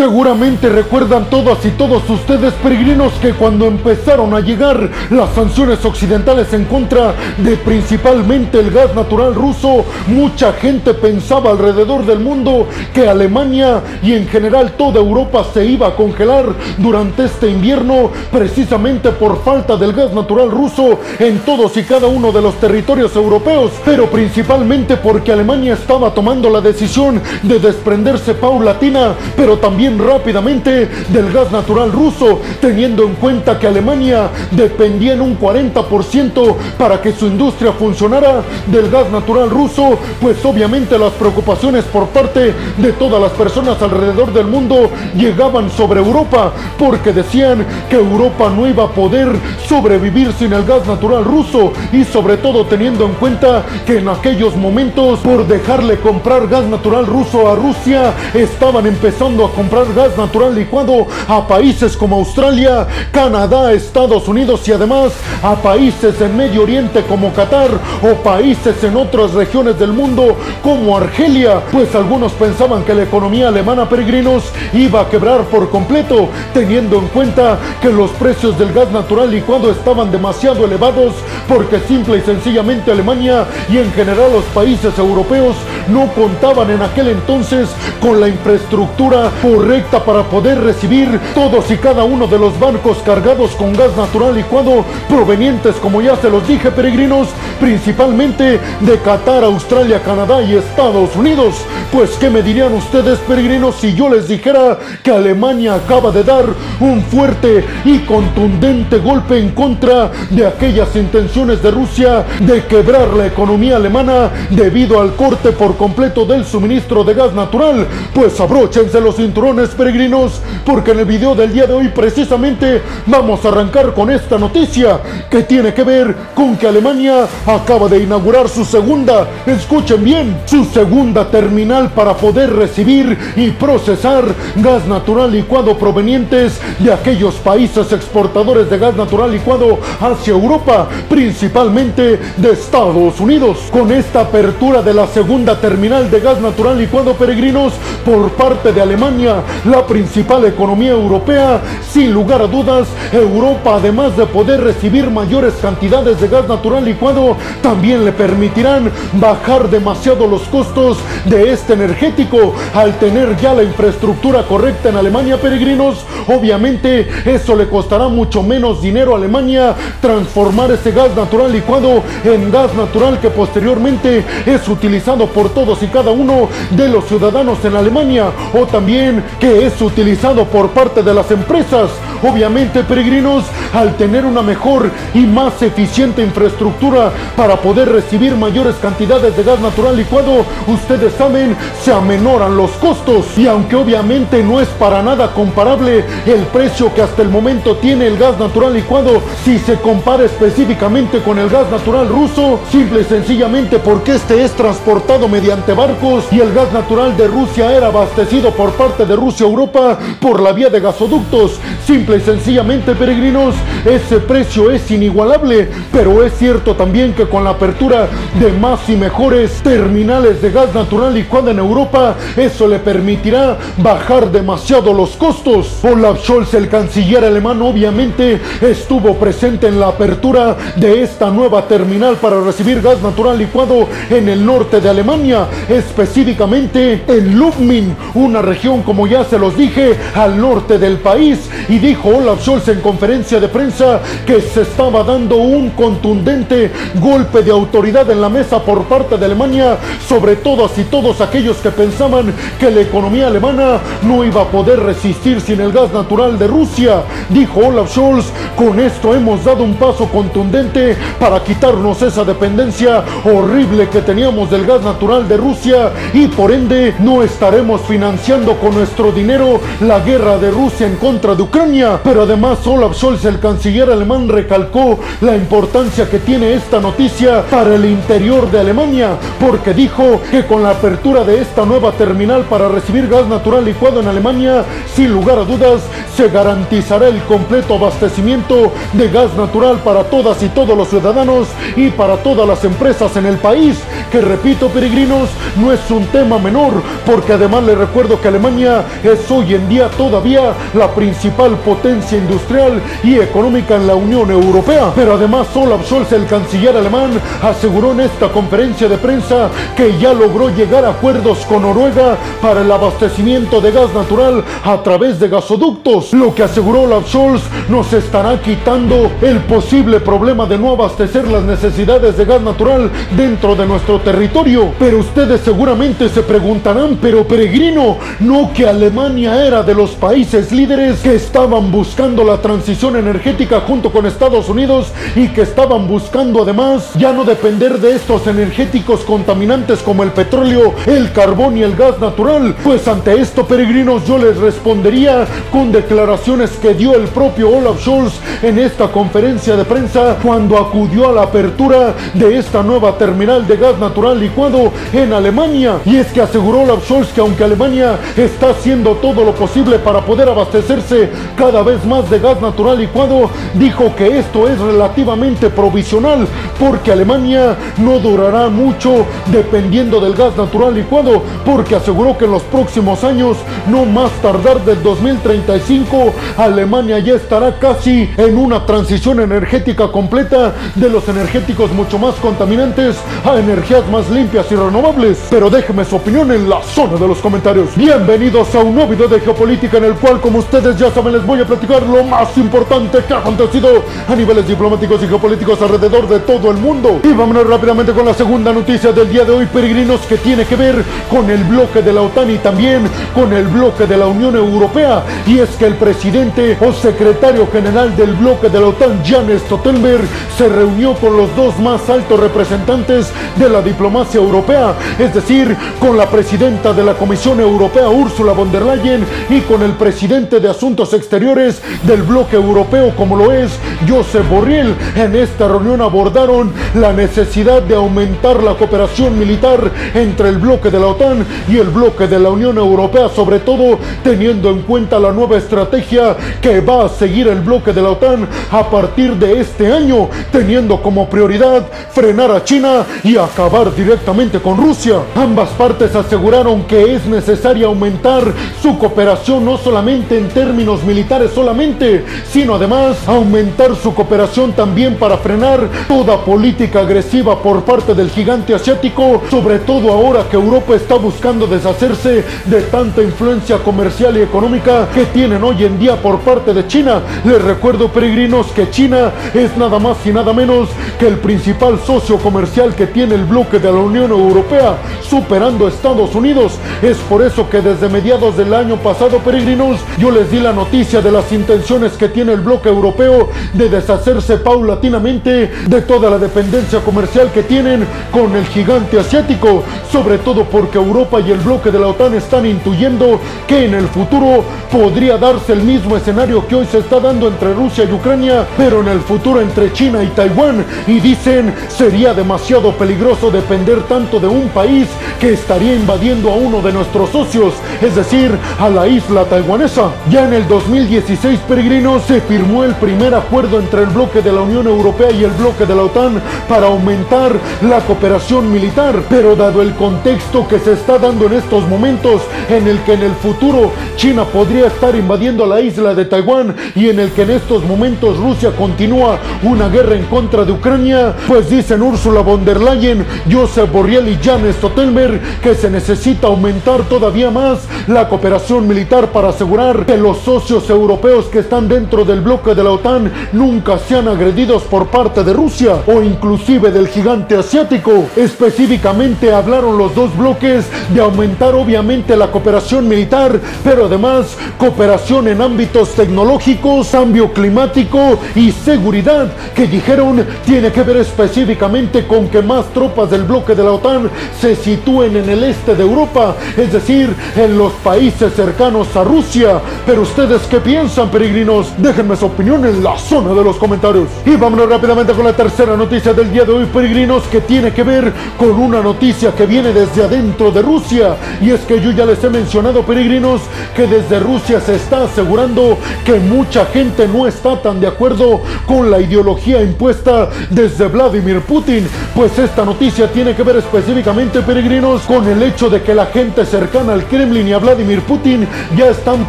Seguramente recuerdan todas y todos ustedes peregrinos que cuando empezaron a llegar las sanciones occidentales en contra de principalmente el gas natural ruso, mucha gente pensaba alrededor del mundo que Alemania y en general toda Europa se iba a congelar durante este invierno precisamente por falta del gas natural ruso en todos y cada uno de los territorios europeos, pero principalmente porque Alemania estaba tomando la decisión de desprenderse paulatina, pero también rápidamente del gas natural ruso, teniendo en cuenta que Alemania dependía en un 40% para que su industria funcionara del gas natural ruso, pues obviamente las preocupaciones por parte de todas las personas alrededor del mundo llegaban sobre Europa, porque decían que Europa no iba a poder sobrevivir sin el gas natural ruso y sobre todo teniendo en cuenta que en aquellos momentos por dejarle comprar gas natural ruso a Rusia estaban empezando a comprar gas natural licuado a países como Australia, Canadá, Estados Unidos y además a países en Medio Oriente como Qatar o países en otras regiones del mundo como Argelia, pues algunos pensaban que la economía alemana peregrinos iba a quebrar por completo, teniendo en cuenta que los precios del gas natural licuado estaban demasiado elevados porque simple y sencillamente Alemania y en general los países europeos no contaban en aquel entonces con la infraestructura para poder recibir todos y cada uno de los barcos cargados con gas natural licuado provenientes, como ya se los dije, peregrinos, principalmente de Qatar, Australia, Canadá y Estados Unidos. Pues, ¿qué me dirían ustedes, peregrinos, si yo les dijera que Alemania acaba de dar un fuerte y contundente golpe en contra de aquellas intenciones de Rusia de quebrar la economía alemana debido al corte por completo del suministro de gas natural? Pues abróchense los cinturones peregrinos, porque en el video del día de hoy precisamente vamos a arrancar con esta noticia que tiene que ver con que Alemania acaba de inaugurar su segunda, escuchen bien, su segunda terminal para poder recibir y procesar gas natural licuado provenientes de aquellos países exportadores de gas natural licuado hacia Europa, principalmente de Estados Unidos. Con esta apertura de la segunda terminal de gas natural licuado peregrinos por parte de Alemania, la principal economía europea, sin lugar a dudas, Europa, además de poder recibir mayores cantidades de gas natural licuado, también le permitirán bajar demasiado los costos de este energético al tener ya la infraestructura correcta en Alemania, peregrinos. Obviamente, eso le costará mucho menos dinero a Alemania transformar ese gas natural licuado en gas natural que posteriormente es utilizado por todos y cada uno de los ciudadanos en Alemania o también que es utilizado por parte de las empresas. Obviamente, peregrinos, al tener una mejor y más eficiente infraestructura para poder recibir mayores cantidades de gas natural licuado, ustedes saben, se amenoran los costos. Y aunque obviamente no es para nada comparable el precio que hasta el momento tiene el gas natural licuado, si se compara específicamente con el gas natural ruso, simple y sencillamente porque este es transportado mediante barcos y el gas natural de Rusia era abastecido por parte de Rusia Europa por la vía de gasoductos. Simple y sencillamente, peregrinos, ese precio es inigualable, pero es cierto también que con la apertura de más y mejores terminales de gas natural licuado en Europa, eso le permitirá bajar demasiado los costos. Olaf Scholz, el canciller alemán, obviamente estuvo presente en la apertura de esta nueva terminal para recibir gas natural licuado en el norte de Alemania, específicamente en Lubmin, una región como ya se los dije, al norte del país. Y dijo Olaf Scholz en conferencia de prensa que se estaba dando un contundente golpe de autoridad en la mesa por parte de Alemania sobre todas y todos aquellos que pensaban que la economía alemana no iba a poder resistir sin el gas natural de Rusia. Dijo Olaf Scholz, con esto hemos dado un paso contundente para quitarnos esa dependencia horrible que teníamos del gas natural de Rusia y por ende no estaremos financiando con nuestro dinero la guerra de Rusia en contra de Ucrania. Pero además Olaf Scholz, el canciller alemán, recalcó la importancia que tiene esta noticia para el interior de Alemania, porque dijo que con la apertura de esta nueva terminal para recibir gas natural licuado en Alemania, sin lugar a dudas, se garantizará el completo abastecimiento de gas natural para todas y todos los ciudadanos y para todas las empresas en el país, que repito peregrinos, no es un tema menor, porque además les recuerdo que Alemania es hoy en día todavía la principal potencia industrial y económica en la Unión Europea. Pero además Olaf Scholz, el canciller alemán, aseguró en esta conferencia de prensa que ya logró llegar a acuerdos con Noruega para el abastecimiento de gas natural a través de gasoductos, lo que aseguró Olaf Scholz nos estará quitando el posible problema de no abastecer las necesidades de gas natural dentro de nuestro territorio. Pero ustedes seguramente se preguntarán, pero peregrino, no que Alemania era de los países líderes que estaban buscando la transición energética junto con Estados Unidos y que estaban buscando además ya no depender de estos energéticos contaminantes como el petróleo, el carbón y el gas natural. Pues ante esto, peregrinos, yo les respondería con declaraciones que dio el propio Olaf Scholz en esta conferencia de prensa cuando acudió a la apertura de esta nueva terminal de gas natural licuado en Alemania. Y es que aseguró Olaf Scholz que aunque Alemania está haciendo todo lo posible para poder abastecerse cada vez más de gas natural licuado, dijo que esto es relativamente provisional porque Alemania no durará mucho dependiendo del gas natural licuado porque aseguró que en los próximos años, no más tardar del 2035, Alemania ya estará casi en una transición energética completa de los energéticos mucho más contaminantes a energías más limpias y renovables. Pero déjeme su opinión en la zona de los comentarios. Bienvenidos a un nuevo video de geopolítica en el cual, como ustedes ya saben, les voy a platicar lo más importante que ha acontecido a niveles diplomáticos y geopolíticos alrededor de todo el mundo. Y vámonos rápidamente con la segunda noticia del día de hoy, peregrinos, que tiene que ver con el bloque de la OTAN y también con el bloque de la Unión Europea. Y es que el presidente o secretario general del bloque de la OTAN, Jan Stoltenberg, se reunió con los dos más altos representantes de la diplomacia europea, es decir, con la presidenta de la Comisión Europea, Ursula von der Leyen, y con el presidente de Asuntos Exteriores del bloque europeo, como lo es Josep Borrell. En esta reunión abordaron la necesidad de aumentar la cooperación militar entre el bloque de la OTAN y el bloque de la Unión Europea, sobre todo teniendo en cuenta la nueva estrategia que va a seguir el bloque de la OTAN a partir de este año, teniendo como prioridad frenar a China y acabar directamente con Rusia. Ambas partes aseguraron que es necesario aumentar su cooperación no solamente en términos militares solamente, sino además aumentar su cooperación también para frenar toda política agresiva por parte del gigante asiático, sobre todo ahora que Europa está buscando deshacerse de tanta influencia comercial y económica que tienen hoy en día por parte de China. Les recuerdo, peregrinos, que China es nada más y nada menos que el principal socio comercial que tiene el bloque de la Unión Europea, superando a Estados Unidos. Es por eso que desde del año pasado, peregrinos, yo les di la noticia de las intenciones que tiene el bloque europeo de deshacerse paulatinamente de toda la dependencia comercial que tienen con el gigante asiático, sobre todo porque Europa y el bloque de la OTAN están intuyendo que en el futuro podría darse el mismo escenario que hoy se está dando entre Rusia y Ucrania, pero en el futuro entre China y Taiwán, y dicen sería demasiado peligroso depender tanto de un país que estaría invadiendo a uno de nuestros socios, es decir, a la isla taiwanesa. Ya en el 2016, peregrinos, se firmó el primer acuerdo entre el bloque de la Unión Europea y el bloque de la OTAN para aumentar la cooperación militar, pero dado el contexto que se está dando en estos momentos, en el que en el futuro China podría estar invadiendo la isla de Taiwán y en el que en estos momentos Rusia continúa una guerra en contra de Ucrania, pues dicen Ursula von der Leyen, Josep Borrell y Jan Stoltenberg que se necesita aumentar todavía más la cooperación militar para asegurar que los socios europeos que están dentro del bloque de la OTAN nunca sean agredidos por parte de Rusia o inclusive del gigante asiático. Específicamente hablaron los dos bloques de aumentar obviamente la cooperación militar, pero además cooperación en ámbitos tecnológicos, cambio climático y seguridad, que dijeron tiene que ver específicamente con que más tropas del bloque de la OTAN se sitúen en el este de Europa, es decir, en los países cercanos a Rusia. Pero ustedes qué piensan, peregrinos? Déjenme su opinión en la zona de los comentarios. Y vámonos rápidamente con la tercera noticia del día de hoy, peregrinos, que tiene que ver con una noticia que viene desde adentro de Rusia. Y es que yo ya les he mencionado, peregrinos, que desde Rusia se está asegurando que mucha gente no está tan de acuerdo con la ideología impuesta desde Vladimir Putin. Pues esta noticia tiene que ver específicamente, peregrinos, con el hecho de que la gente cercana al Kremlin y a Vladimir Vladimir Putin ya están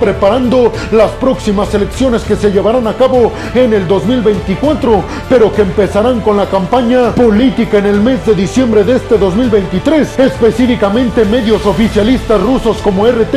preparando las próximas elecciones que se llevarán a cabo en el 2024, pero que empezarán con la campaña política en el mes de diciembre de este 2023. Específicamente medios oficialistas rusos como RT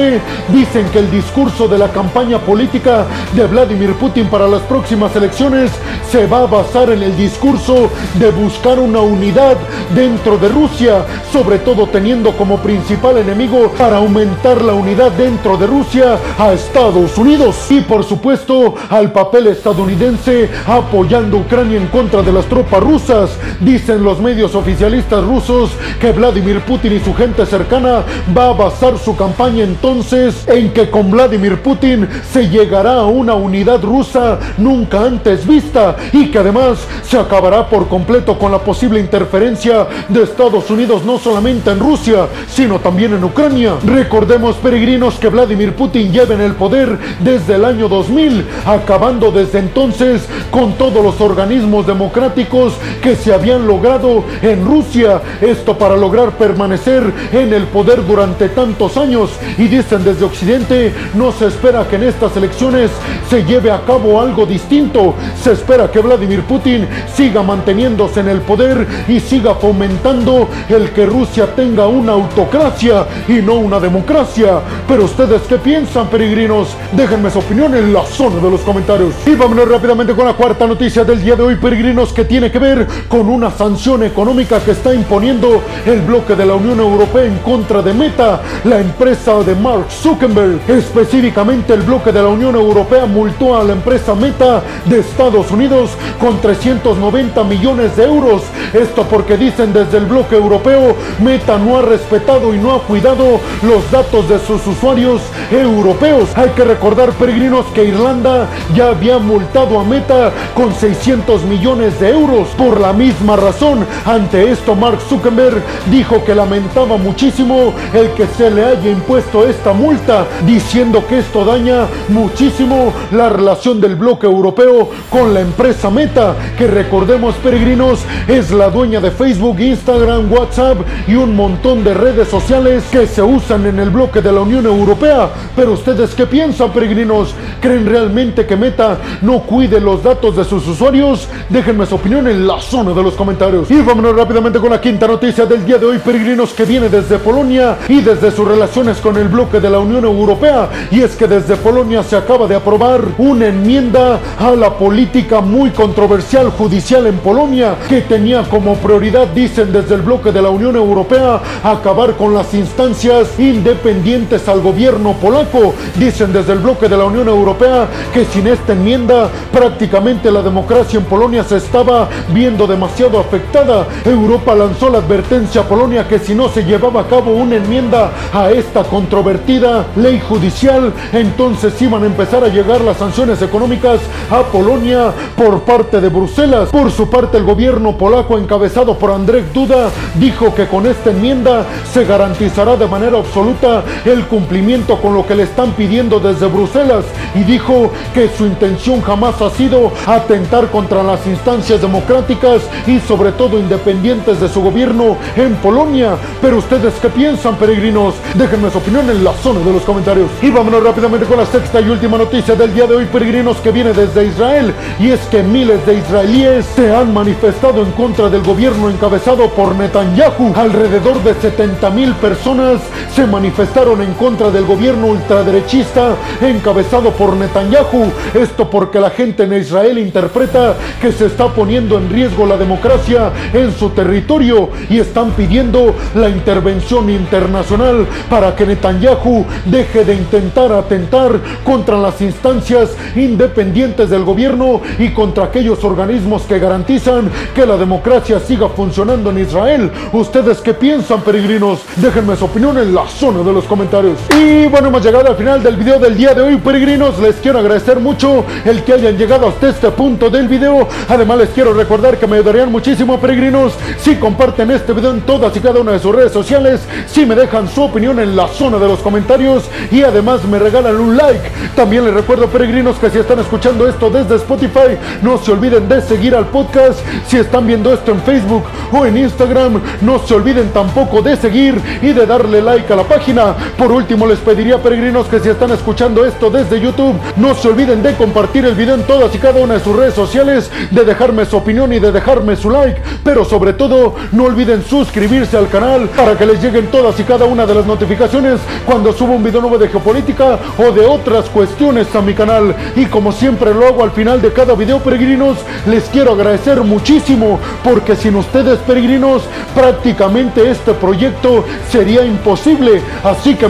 dicen que el discurso de la campaña política de Vladimir Putin para las próximas elecciones se va a basar en el discurso de buscar una unidad dentro de Rusia, sobre todo teniendo como principal enemigo para aumentar la unidad dentro de Rusia a Estados Unidos y por supuesto al papel estadounidense apoyando Ucrania en contra de las tropas rusas. Dicen los medios oficialistas rusos que Vladimir Putin y su gente cercana va a basar su campaña entonces en que con Vladimir Putin se llegará a una unidad rusa nunca antes vista y que además se acabará por completo con la posible interferencia de Estados Unidos no solamente en Rusia, sino también en Ucrania. Recordemos peregrinos que Vladimir Putin lleva en el poder desde el año 2000, acabando desde entonces con todos los organismos democráticos que se habían logrado en Rusia, esto para lograr permanecer en el poder durante tantos años. Y dicen desde Occidente no se espera que en estas elecciones se lleve a cabo algo distinto, se espera que Vladimir Putin siga manteniéndose en el poder y siga fomentando el que Rusia tenga una autocracia y no una democracia. Pero ustedes qué piensan, peregrinos? Déjenme su opinión en la zona de los comentarios. Y vámonos rápidamente con la cuarta noticia del día de hoy, peregrinos, que tiene que ver con una sanción económica que está imponiendo el bloque de la Unión Europea en contra de Meta, la empresa de Mark Zuckerberg. Específicamente el bloque de la Unión Europea multó a la empresa Meta de Estados Unidos con 390 millones de euros. Esto porque dicen desde el bloque europeo, Meta no ha respetado y no ha cuidado los datos de sus usuarios europeos. Hay que recordar, peregrinos, que Irlanda ya había multado a Meta con 600 millones de euros. Por la misma razón, ante esto, Mark Zuckerberg dijo que lamentaba muchísimo el que se le haya impuesto esta multa, diciendo que esto daña muchísimo la relación del bloque europeo con la empresa Meta, que recordemos, peregrinos, es la dueña de Facebook, Instagram, WhatsApp y un montón de redes sociales que se usan en el bloque de la Unión Europea. Pero ustedes qué piensan, peregrinos? ¿Creen realmente que Meta no cuide los datos de sus usuarios? Déjenme su opinión en la zona de los comentarios. Y vámonos rápidamente con la quinta noticia del día de hoy, peregrinos, que viene desde Polonia y desde sus relaciones con el bloque de la Unión Europea. Y es que desde Polonia se acaba de aprobar una enmienda a la política muy controversial judicial en Polonia que tenía como prioridad, dicen desde el bloque de la Unión Europea, acabar con las instancias independientes al gobierno polaco. Dicen desde el bloque de la Unión Europea que sin esta enmienda prácticamente la democracia en Polonia se estaba viendo demasiado afectada. Europa lanzó la advertencia a Polonia que si no se llevaba a cabo una enmienda a esta controvertida ley judicial, entonces iban a empezar a llegar las sanciones económicas a Polonia por parte de Bruselas. Por su parte, el gobierno polaco encabezado por Andrzej Duda dijo que con esta enmienda se garantizará de manera absoluta el cumplimiento con lo que le están pidiendo desde Bruselas y dijo que su intención jamás ha sido atentar contra las instancias democráticas y sobre todo independientes de su gobierno en Polonia. Pero ustedes qué piensan, peregrinos? Déjenme su opinión en la zona de los comentarios. Y vámonos rápidamente con la sexta y última noticia del día de hoy, peregrinos, que viene desde Israel. Y es que miles de israelíes se han manifestado en contra del gobierno encabezado por Netanyahu. Alrededor de 70 mil personas se manifestaron en contra del gobierno ultraderechista encabezado por Netanyahu. Esto porque la gente en Israel interpreta que se está poniendo en riesgo la democracia en su territorio y están pidiendo la intervención internacional para que Netanyahu deje de intentar atentar contra las instancias independientes del gobierno y contra aquellos organismos que garantizan que la democracia siga funcionando en Israel. ¿Ustedes qué piensan, peregrinos? Déjenme su opinión en la zona de los comentarios. Y bueno, hemos llegado al final del video del día de hoy, peregrinos. Les quiero agradecer mucho el que hayan llegado hasta este punto del video. Además, les quiero recordar que me ayudarían muchísimo, peregrinos, si comparten este video en todas y cada una de sus redes sociales, si me dejan su opinión en la zona de los comentarios y además me regalan un like. También les recuerdo, peregrinos, que si están escuchando esto desde Spotify, no se olviden de seguir al podcast. Si están viendo esto en Facebook o en Instagram, no se olviden tampoco de seguir y de darle like a la página. Por último, último les pediría peregrinos que si están escuchando esto desde YouTube, no se olviden de compartir el video en todas y cada una de sus redes sociales, de dejarme su opinión y de dejarme su like, pero sobre todo no olviden suscribirse al canal para que les lleguen todas y cada una de las notificaciones cuando suba un video nuevo de geopolítica o de otras cuestiones a mi canal. Y como siempre lo hago al final de cada video peregrinos, les quiero agradecer muchísimo porque sin ustedes peregrinos prácticamente este proyecto sería imposible. Así que